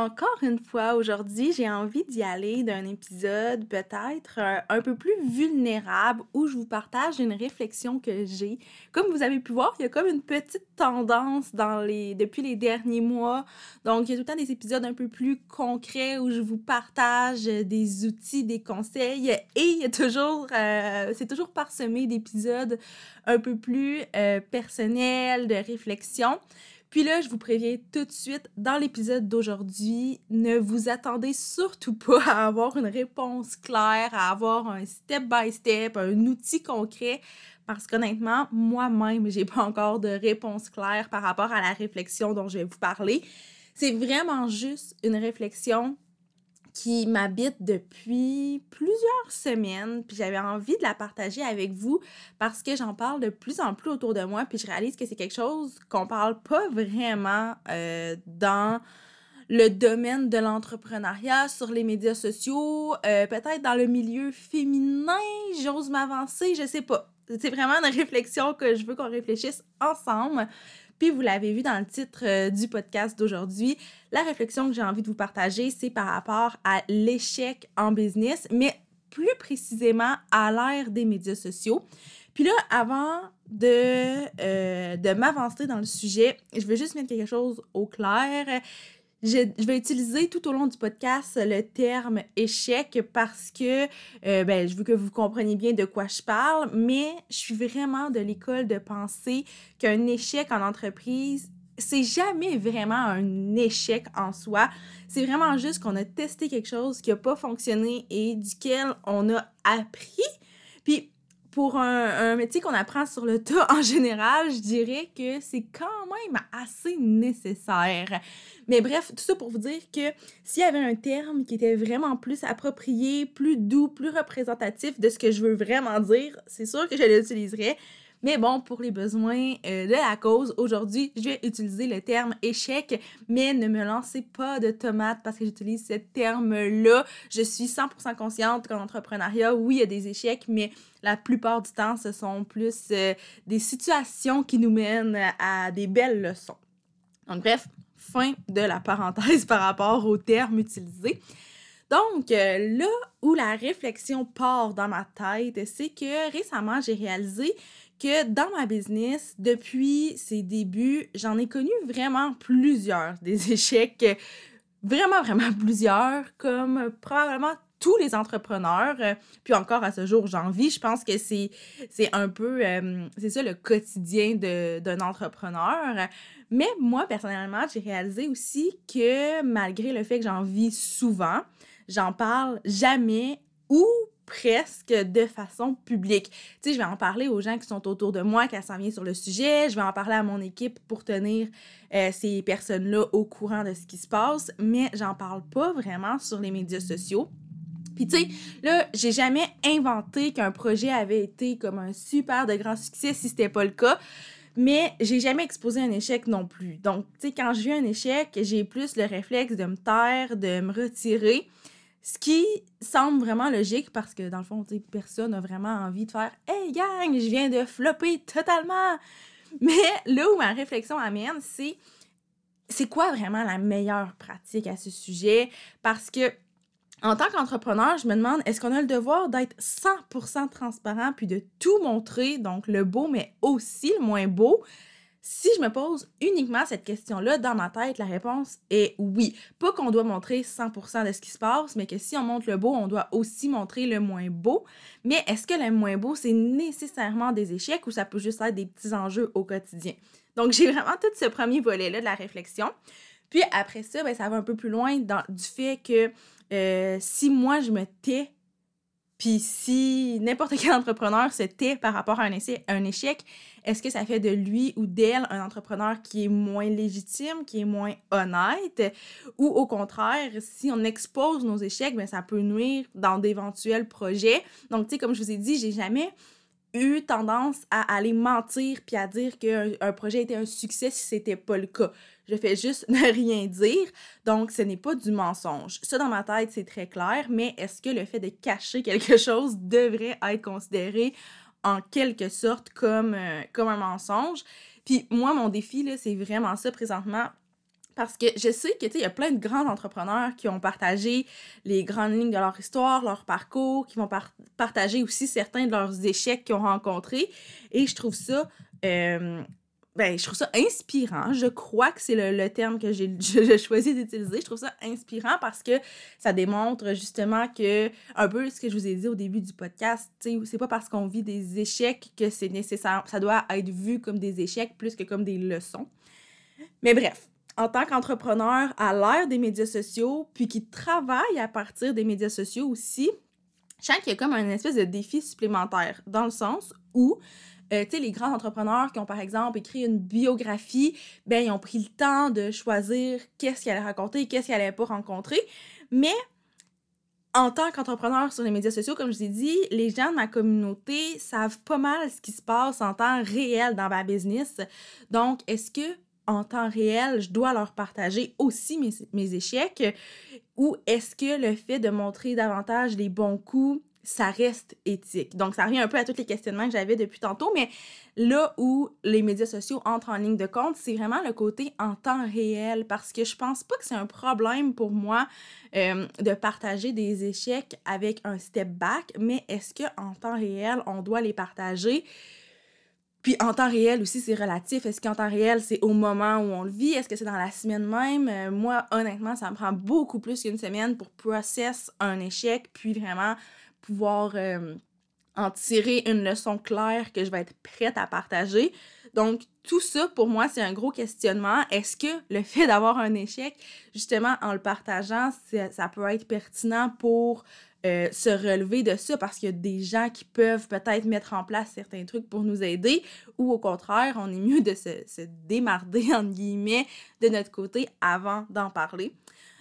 Encore une fois, aujourd'hui, j'ai envie d'y aller d'un épisode peut-être euh, un, peu plus vulnérable où je vous partage une réflexion que j'ai. Comme vous avez pu voir, il y a comme une petite tendance dans les, depuis les derniers mois. Donc, il y a tout le temps des épisodes un peu plus concrets où je vous partage des outils, des conseils et il y a toujours, euh, c'est toujours parsemé d'épisodes un peu plus euh, personnels, de réflexion. Puis là, je vous préviens tout de suite, dans l'épisode d'aujourd'hui, ne vous attendez surtout pas à avoir une réponse claire, à avoir un step-by-step, un outil concret, parce qu'honnêtement, moi-même, j'ai pas encore de réponse claire par rapport à la réflexion dont je vais vous parler. C'est vraiment juste une réflexion qui m'habite depuis plusieurs semaines, puis j'avais envie de la partager avec vous parce que j'en parle de plus en plus autour de moi, puis je réalise que c'est quelque chose qu'on parle pas vraiment euh, dans le domaine de l'entrepreneuriat, sur les médias sociaux, euh, peut-être dans le milieu féminin, j'ose m'avancer, je sais pas. C'est vraiment une réflexion que je veux qu'on réfléchisse ensemble. Puis vous l'avez vu dans le titre euh, du podcast d'aujourd'hui, la réflexion que j'ai envie de vous partager, c'est par rapport à l'échec en business, mais plus précisément à l'ère des médias sociaux. Puis là, avant de, euh, de m'avancer dans le sujet, je veux juste mettre quelque chose au clair. Je, vais utiliser tout au long du podcast le terme échec parce que euh, ben, je veux que vous compreniez bien de quoi je parle, mais je suis vraiment de l'école de penser qu'un échec en entreprise, c'est jamais vraiment un échec en soi. C'est vraiment juste qu'on a testé quelque chose qui n'a pas fonctionné et duquel on a appris. Puis pour un, métier qu'on apprend sur le tas en général, je dirais que c'est quand même assez nécessaire. Mais bref, tout ça pour vous dire que s'il y avait un terme qui était vraiment plus approprié, plus doux, plus représentatif de ce que je veux vraiment dire, c'est sûr que je l'utiliserais. Mais bon, pour les besoins euh, de la cause, aujourd'hui, je vais utiliser le terme échec, mais ne me lancez pas de tomates parce que j'utilise ce terme-là. Je suis 100% consciente qu'en entrepreneuriat, oui, il y a des échecs, mais la plupart du temps, ce sont plus euh, des situations qui nous mènent à des belles leçons. Donc bref, fin de la parenthèse par rapport au terme utilisé. Donc, euh, là où la réflexion part dans ma tête, c'est que récemment, j'ai réalisé que dans ma business, depuis ses débuts, j'en ai connu vraiment plusieurs, des échecs, vraiment, vraiment plusieurs, comme probablement tous les entrepreneurs. Puis encore à ce jour, j'en vis. Je pense que c'est, un peu, euh, c'est ça le quotidien d'un entrepreneur. Mais moi, personnellement, j'ai réalisé aussi que malgré le fait que j'en vis souvent, j'en parle jamais ou presque de façon publique. Tu sais, je vais en parler aux gens qui sont autour de moi, qui s'en viennent sur le sujet. Je vais en parler à mon équipe pour tenir euh, ces personnes-là au courant de ce qui se passe, mais j'en parle pas vraiment sur les médias sociaux. Puis tu sais, là, j'ai jamais inventé qu'un projet avait été comme un super de grand succès si c'était pas le cas. Mais j'ai jamais exposé un échec non plus. Donc, tu sais, quand je vis un échec, j'ai plus le réflexe de me taire, de me retirer. Ce qui semble vraiment logique parce que dans le fond, personne n'a vraiment envie de faire Hey gang, je viens de flopper totalement. Mais là où ma réflexion amène, c'est c'est quoi vraiment la meilleure pratique à ce sujet? Parce que en tant qu'entrepreneur, je me demande est-ce qu'on a le devoir d'être 100% transparent puis de tout montrer, donc le beau, mais aussi le moins beau? Si je me pose uniquement cette question-là dans ma tête, la réponse est oui. Pas qu'on doit montrer 100% de ce qui se passe, mais que si on montre le beau, on doit aussi montrer le moins beau. Mais est-ce que le moins beau, c'est nécessairement des échecs ou ça peut juste être des petits enjeux au quotidien? Donc, j'ai vraiment tout ce premier volet-là de la réflexion. Puis après ça, ben, ça va un peu plus loin dans, du fait que euh, si moi, je me tais Puis si n'importe quel entrepreneur se tait par rapport à un, un échec, est-ce que ça fait de lui ou d'elle un entrepreneur qui est moins légitime, qui est moins honnête? Ou au contraire, si on expose nos échecs, bien, ça peut nuire dans d'éventuels projets. Donc, tu sais, comme je vous ai dit, j'ai jamais eu tendance à aller mentir puis à dire qu'un un projet était un succès si c'était pas le cas. Je fais juste ne rien dire, donc ce n'est pas du mensonge. Ça, dans ma tête, c'est très clair, mais est-ce que le fait de cacher quelque chose devrait être considéré en quelque sorte comme, euh, comme un mensonge? Puis moi, mon défi, c'est vraiment ça présentement. Parce que je sais que, il y a plein de grands entrepreneurs qui ont partagé les grandes lignes de leur histoire, leur parcours, qui vont partager aussi certains de leurs échecs qu'ils ont rencontrés. Et je trouve ça euh, ben, je trouve ça inspirant. Je crois que c'est le, terme que j'ai choisi d'utiliser. Je trouve ça inspirant parce que ça démontre justement que, un peu ce que je vous ai dit au début du podcast, c'est pas parce qu'on vit des échecs que c'est nécessaire. Ça doit être vu comme des échecs plus que comme des leçons. Mais bref, en tant qu'entrepreneur à l'ère des médias sociaux, puis qui travaille à partir des médias sociaux aussi, je sens qu'il y a comme un espèce de défi supplémentaire, dans le sens où euh, tu sais, les grands entrepreneurs qui ont, par exemple, écrit une biographie, ben, ils ont pris le temps de choisir qu'est-ce qu'ils allaient raconter qu'est-ce qu'ils allaient pas rencontrer. Mais en tant qu'entrepreneur sur les médias sociaux, comme je vous ai dit, les gens de ma communauté savent pas mal ce qui se passe en temps réel dans ma business. Donc, est-ce que en temps réel, je dois leur partager aussi mes, échecs ou est-ce que le fait de montrer davantage les bons coups, ça reste éthique? Donc, ça revient un peu à tous les questionnements que j'avais depuis tantôt, mais là où les médias sociaux entrent en ligne de compte, c'est vraiment le côté en temps réel, parce que je pense pas que c'est un problème pour moi euh, de partager des échecs avec un step back, mais est-ce qu'en temps réel, on doit les partager? Puis en temps réel aussi, c'est relatif. Est-ce qu'en temps réel, c'est au moment où on le vit? Est-ce que c'est dans la semaine même? Euh, moi, honnêtement, ça me prend beaucoup plus qu'une semaine pour process un échec, puis vraiment pouvoir euh, en tirer une leçon claire que je vais être prête à partager. Donc, tout ça, pour moi, c'est un gros questionnement. Est-ce que le fait d'avoir un échec, justement, en le partageant, ça peut être pertinent pour euh, se relever de ça parce qu'il y a des gens qui peuvent peut-être mettre en place certains trucs pour nous aider ou au contraire, on est mieux de se, se démarder, entre guillemets, de notre côté avant d'en parler.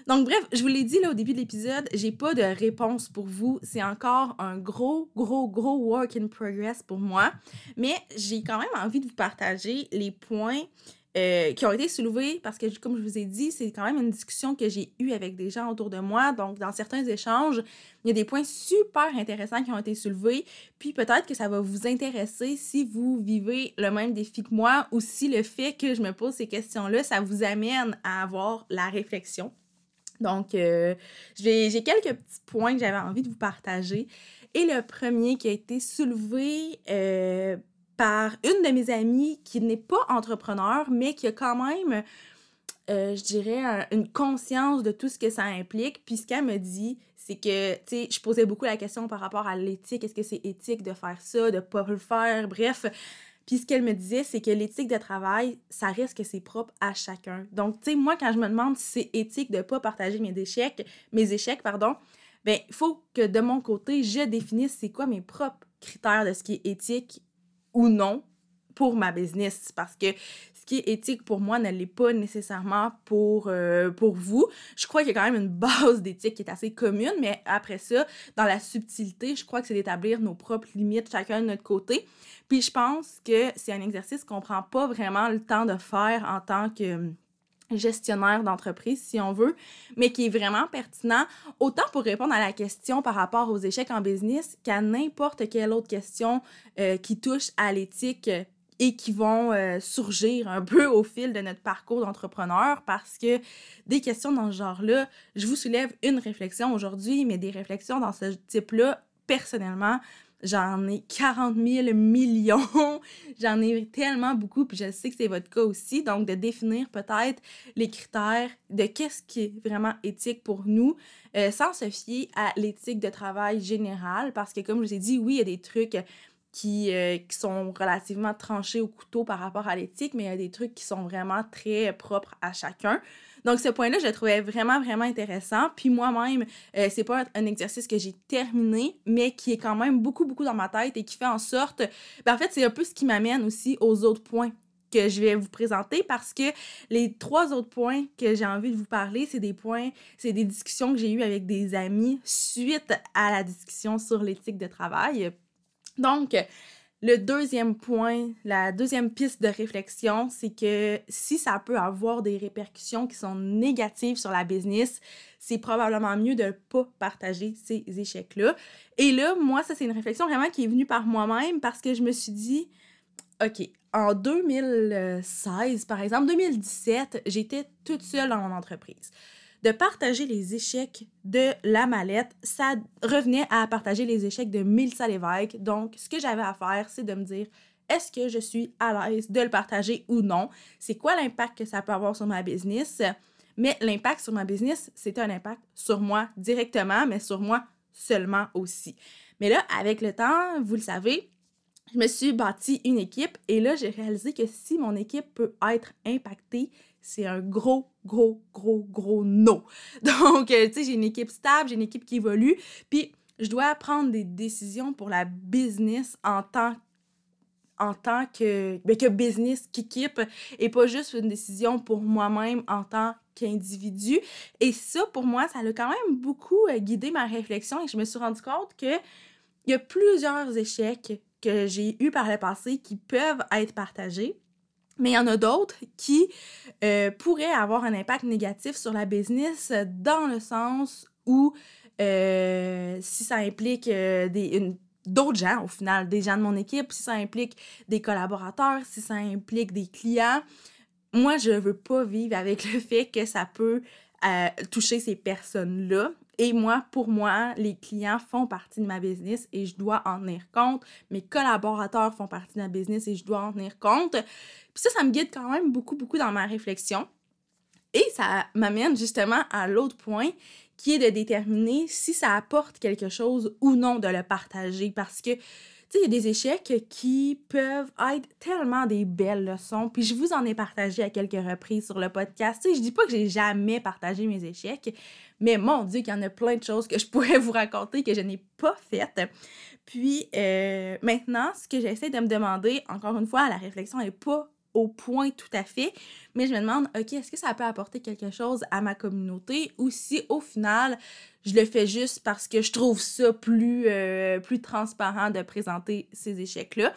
Donc, bref, je vous l'ai dit là au début de l'épisode, j'ai pas de réponse pour vous. C'est encore un gros, gros, gros work in progress pour moi. Mais j'ai quand même envie de vous partager les points euh, qui ont été soulevés parce que, comme je vous ai dit, c'est quand même une discussion que j'ai eue avec des gens autour de moi. Donc, dans certains échanges, il y a des points super intéressants qui ont été soulevés. Puis peut-être que ça va vous intéresser si vous vivez le même défi que moi ou si le fait que je me pose ces questions-là, ça vous amène à avoir la réflexion. Donc, euh, j'ai quelques petits points que j'avais envie de vous partager. Et le premier qui a été soulevé euh, par une de mes amies qui n'est pas entrepreneur, mais qui a quand même, euh, je dirais, une conscience de tout ce que ça implique. Puis ce qu'elle me dit, c'est que, tu sais, je posais beaucoup la question par rapport à l'éthique. Est-ce que c'est éthique de faire ça, de pas le faire? Bref, puis ce qu'elle me disait, c'est que l'éthique de travail, ça reste que c'est propre à chacun. Donc, tu sais, moi, quand je me demande si c'est éthique de pas partager mes échecs, mes échecs, pardon, ben, il faut que de mon côté, je définisse c'est quoi mes propres critères de ce qui est éthique ou non pour ma business. Parce que ce qui est éthique pour moi ne l'est pas nécessairement pour, euh, pour vous. Je crois qu'il y a quand même une base d'éthique qui est assez commune, mais après ça, dans la subtilité, je crois que c'est d'établir nos propres limites chacun de notre côté. Puis je pense que c'est un exercice qu'on prend pas vraiment le temps de faire en tant que gestionnaire d'entreprise, si on veut, mais qui est vraiment pertinent, autant pour répondre à la question par rapport aux échecs en business qu'à n'importe quelle autre question euh, qui touche à l'éthique et qui vont euh, surgir un peu au fil de notre parcours d'entrepreneur parce que des questions dans ce genre-là, je vous soulève une réflexion aujourd'hui, mais des réflexions dans ce type-là, personnellement, J'en ai 40 000 millions. J'en ai tellement beaucoup, puis je sais que c'est votre cas aussi. Donc, de définir peut-être les critères de qu'est-ce qui est vraiment éthique pour nous, euh, sans se fier à l'éthique de travail générale, parce que comme je vous ai dit, oui, il y a des trucs qui, euh, qui sont relativement tranchés au couteau par rapport à l'éthique, mais il y a des trucs qui sont vraiment très propres à chacun. Donc, ce point-là, je le trouvais vraiment, vraiment intéressant. Puis moi-même, euh, c'est pas un exercice que j'ai terminé, mais qui est quand même beaucoup, beaucoup dans ma tête et qui fait en sorte. Ben, en fait, c'est un peu ce qui m'amène aussi aux autres points que je vais vous présenter parce que les trois autres points que j'ai envie de vous parler, c'est des points, c'est des discussions que j'ai eues avec des amis suite à la discussion sur l'éthique de travail. Donc, le deuxième point, la deuxième piste de réflexion, c'est que si ça peut avoir des répercussions qui sont négatives sur la business, c'est probablement mieux de ne pas partager ces échecs-là. Et là, moi, ça, c'est une réflexion vraiment qui est venue par moi-même parce que je me suis dit, OK, en 2016, par exemple, 2017, j'étais toute seule dans mon entreprise de partager les échecs de la mallette, ça revenait à partager les échecs de Mélissa Lévesque. Donc, ce que j'avais à faire, c'est de me dire est-ce que je suis à l'aise de le partager ou non? C'est quoi l'impact que ça peut avoir sur ma business? Mais l'impact sur ma business, c'était un impact sur moi directement, mais sur moi seulement aussi. Mais là, avec le temps, vous le savez, je me suis bâti une équipe et là, j'ai réalisé que si mon équipe peut être impactée, c'est un gros, gros, gros, gros no. Donc, euh, tu sais, j'ai une équipe stable, j'ai une équipe qui évolue, puis je dois prendre des décisions pour la business en tant en tant que, ben, que business qu'équipe et pas juste une décision pour moi-même en tant qu'individu. Et ça, pour moi, ça a quand même beaucoup euh, guidé ma réflexion et je me suis rendu compte que il y a plusieurs échecs que j'ai eus par le passé qui peuvent être partagés mais il y en a d'autres qui euh, pourraient avoir un impact négatif sur la business dans le sens où euh, si ça implique euh, des, d'autres gens, au final, des gens de mon équipe, si ça implique des collaborateurs, si ça implique des clients, moi, je veux pas vivre avec le fait que ça peut toucher ces personnes-là. Et moi, pour moi, les clients font partie de ma business et je dois en tenir compte. Mes collaborateurs font partie de ma business et je dois en tenir compte. Puis ça, ça me guide quand même beaucoup, beaucoup dans ma réflexion. Et ça m'amène justement à l'autre point qui est de déterminer si ça apporte quelque chose ou non de le partager. Parce que tu sais, il y a des échecs qui peuvent être tellement des belles leçons. Puis je vous en ai partagé à quelques reprises sur le podcast. Tu sais, je dis pas que j'ai jamais partagé mes échecs, mais mon Dieu, qu'il y en a plein de choses que je pourrais vous raconter que je n'ai pas faites. Puis euh, maintenant, ce que j'essaie de me demander, encore une fois, la réflexion n'est pas au point tout à fait, mais je me demande, OK, est-ce que ça peut apporter quelque chose à ma communauté ou si au final, je le fais juste parce que je trouve ça plus, euh, plus transparent de présenter ces échecs-là?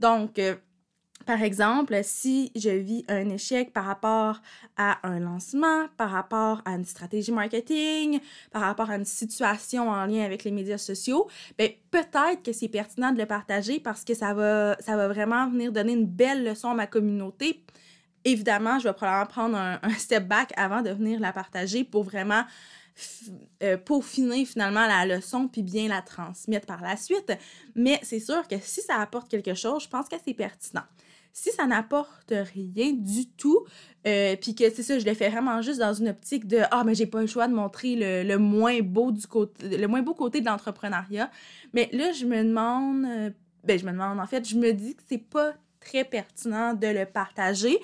Donc, euh, par exemple, si je vis un échec par rapport à un lancement, par rapport à une stratégie marketing, par rapport à une situation en lien avec les médias sociaux, ben peut-être que c'est pertinent de le partager parce que ça va, ça va vraiment venir donner une belle leçon à ma communauté. Évidemment, je vais probablement prendre un, step back avant de venir la partager pour vraiment euh, peaufiner finalement la leçon puis bien la transmettre par la suite. Mais c'est sûr que si ça apporte quelque chose, je pense que c'est pertinent. Si ça n'apporte rien du tout, euh, puis que c'est ça, je le fais vraiment juste dans une optique de ah mais j'ai pas le choix de montrer le, moins beau du côté le moins beau côté de l'entrepreneuriat. Mais là je me demande euh, ben je me demande en fait, je me dis que c'est pas très pertinent de le partager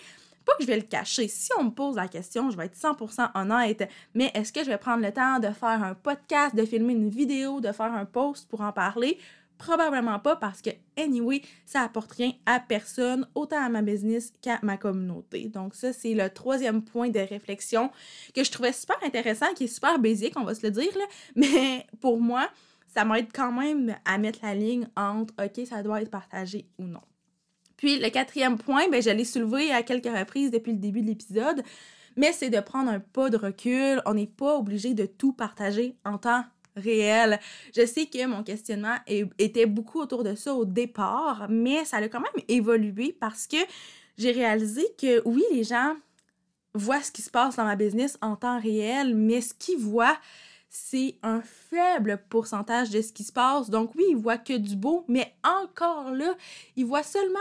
pas que je vais le cacher. Si on me pose la question, je vais être 100% honnête, mais est-ce que je vais prendre le temps de faire un podcast, de filmer une vidéo, de faire un post pour en parler? Probablement pas parce que, anyway, ça apporte rien à personne, autant à ma business qu'à ma communauté. Donc, ça, c'est le troisième point de réflexion que je trouvais super intéressant, qui est super basique, on va se le dire, là. mais pour moi, ça m'aide quand même à mettre la ligne entre OK, ça doit être partagé ou non. Puis le quatrième point, ben, je l'ai soulevé à quelques reprises depuis le début de l'épisode, mais c'est de prendre un pas de recul. On n'est pas obligé de tout partager en temps réel. Je sais que mon questionnement était beaucoup autour de ça au départ, mais ça a quand même évolué parce que j'ai réalisé que oui, les gens voient ce qui se passe dans ma business en temps réel, mais ce qu'ils voient, c'est un faible pourcentage de ce qui se passe. Donc oui, ils voient que du beau, mais encore là, ils voient seulement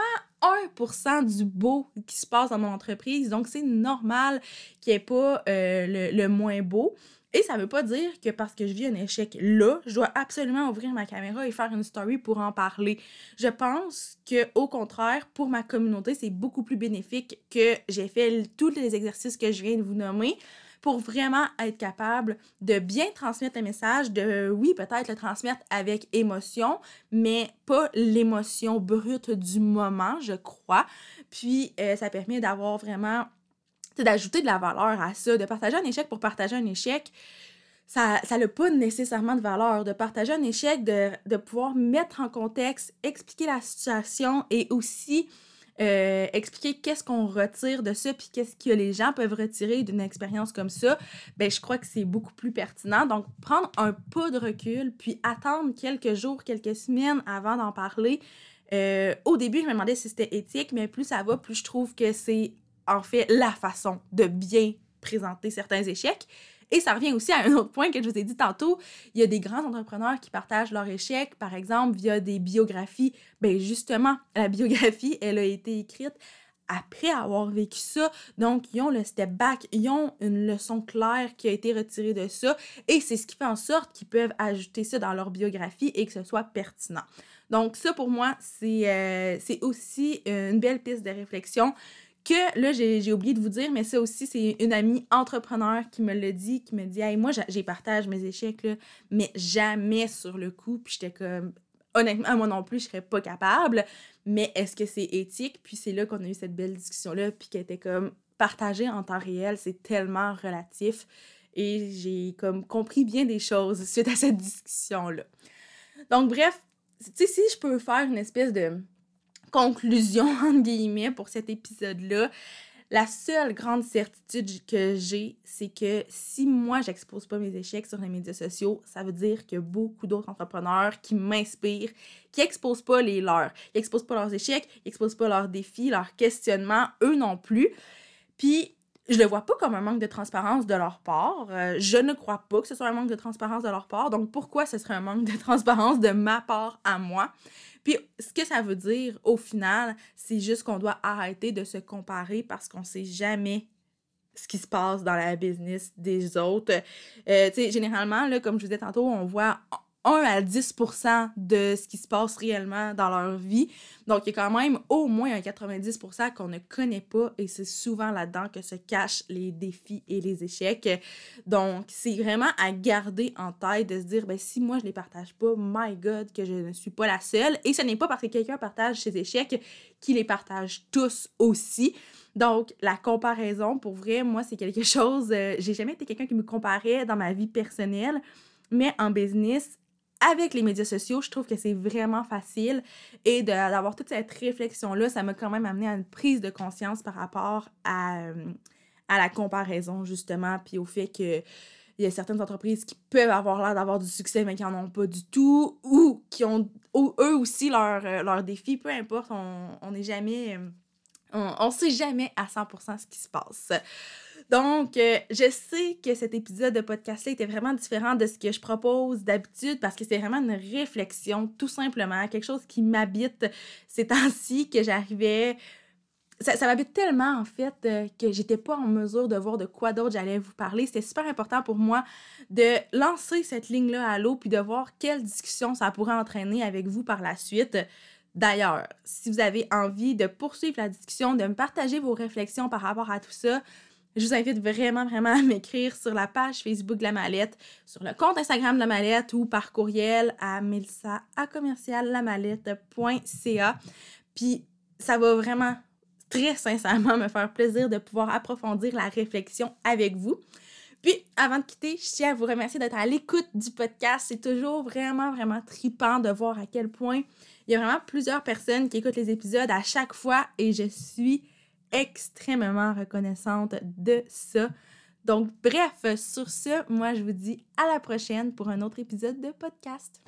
1% du beau qui se passe dans mon entreprise. Donc c'est normal qu'il n'y ait pas euh, le, le, moins beau. Et ça veut pas dire que parce que je vis un échec là, je dois absolument ouvrir ma caméra et faire une story pour en parler. Je pense que au contraire, pour ma communauté, c'est beaucoup plus bénéfique que j'ai fait tous les exercices que je viens de vous nommer pour vraiment être capable de bien transmettre le message, de, oui, peut-être le transmettre avec émotion, mais pas l'émotion brute du moment, je crois. Puis, euh, ça permet d'avoir vraiment, d'ajouter de la valeur à ça, de partager un échec pour partager un échec ça n'a pas nécessairement de valeur. De partager un échec, de, de, pouvoir mettre en contexte, expliquer la situation et aussi euh, expliquer qu'est-ce qu'on retire de ça, puis qu'est-ce que les gens peuvent retirer d'une expérience comme ça, ben je crois que c'est beaucoup plus pertinent. Donc, prendre un peu de recul, puis attendre quelques jours, quelques semaines avant d'en parler. Euh, au début, je me demandais si c'était éthique, mais plus ça va, plus je trouve que c'est en fait la façon de bien présenter certains échecs. Et ça revient aussi à un autre point que je vous ai dit tantôt. Il y a des grands entrepreneurs qui partagent leurs échecs, par exemple, via des biographies. Ben justement, la biographie, elle a été écrite après avoir vécu ça. Donc, ils ont le step back, ils ont une leçon claire qui a été retirée de ça. Et c'est ce qui fait en sorte qu'ils peuvent ajouter ça dans leur biographie et que ce soit pertinent. Donc, ça, pour moi, c'est euh, aussi une belle piste de réflexion que là, j'ai oublié de vous dire, mais ça aussi, c'est une amie entrepreneur qui me l'a dit, qui me dit Hey, moi, j'ai partagé mes échecs, là, mais jamais sur le coup. Puis j'étais comme Honnêtement, moi non plus, je serais pas capable. Mais est-ce que c'est éthique? Puis c'est là qu'on a eu cette belle discussion-là, puis qui était comme partagée en temps réel, c'est tellement relatif. Et j'ai comme compris bien des choses suite à cette discussion-là. Donc, bref, tu sais, si je peux faire une espèce de conclusion, entre guillemets, pour cet épisode-là, la seule grande certitude que j'ai, c'est que si moi, j'expose pas mes échecs sur les médias sociaux, ça veut dire que beaucoup d'autres entrepreneurs qui m'inspirent, qui exposent pas les leurs, qui exposent pas leurs échecs, qui exposent pas leurs défis, leurs questionnements, eux non plus. Puis, je le vois pas comme un manque de transparence de leur part. Euh, je ne crois pas que ce soit un manque de transparence de leur part. Donc, pourquoi ce serait un manque de transparence de ma part à moi? Puis, ce que ça veut dire, au final, c'est juste qu'on doit arrêter de se comparer parce qu'on sait jamais ce qui se passe dans la business des autres. Euh, tu sais, généralement, là, comme je vous disais tantôt, on voit 1 à 10% de ce qui se passe réellement dans leur vie. Donc, il y a quand même au moins un 90% qu'on ne connaît pas et c'est souvent là-dedans que se cachent les défis et les échecs. Donc, c'est vraiment à garder en tête de se dire, ben, si moi je les partage pas, my God, que je ne suis pas la seule. Et ce n'est pas parce que quelqu'un partage ses échecs qu'il les partage tous aussi. Donc, la comparaison, pour vrai, moi, c'est quelque chose. Euh, j'ai jamais été quelqu'un qui me comparait dans ma vie personnelle, mais en business, avec les médias sociaux, je trouve que c'est vraiment facile. Et d'avoir toute cette réflexion-là, ça m'a quand même amené à une prise de conscience par rapport à, euh, à la comparaison, justement, puis au fait que il y a certaines entreprises qui peuvent avoir l'air d'avoir du succès, mais qui n'en ont pas du tout, ou qui ont eux aussi leurs euh, leur défis, peu importe, on n'est jamais... On ne sait jamais à 100% ce qui se passe. Donc, euh, je sais que cet épisode de podcast-là était vraiment différent de ce que je propose d'habitude parce que c'est vraiment une réflexion, tout simplement, quelque chose qui m'habite ces temps-ci, que j'arrivais. Ça, ça m'habite tellement, en fait, euh, que j'étais pas en mesure de voir de quoi d'autre j'allais vous parler. C'était super important pour moi de lancer cette ligne-là à l'eau puis de voir quelle discussion ça pourrait entraîner avec vous par la suite. D'ailleurs, si vous avez envie de poursuivre la discussion, de me partager vos réflexions par rapport à tout ça, je vous invite vraiment, vraiment à m'écrire sur la page Facebook de la mallette, sur le compte Instagram de la mallette ou par courriel à melissa à Puis ça va vraiment très sincèrement me faire plaisir de pouvoir approfondir la réflexion avec vous. Puis, avant de quitter, je tiens à vous remercier d'être à l'écoute du podcast. C'est toujours vraiment, vraiment tripant de voir à quel point il y a vraiment plusieurs personnes qui écoutent les épisodes à chaque fois et je suis extrêmement reconnaissante de ça. Donc, bref, sur ce, moi, je vous dis à la prochaine pour un autre épisode de podcast.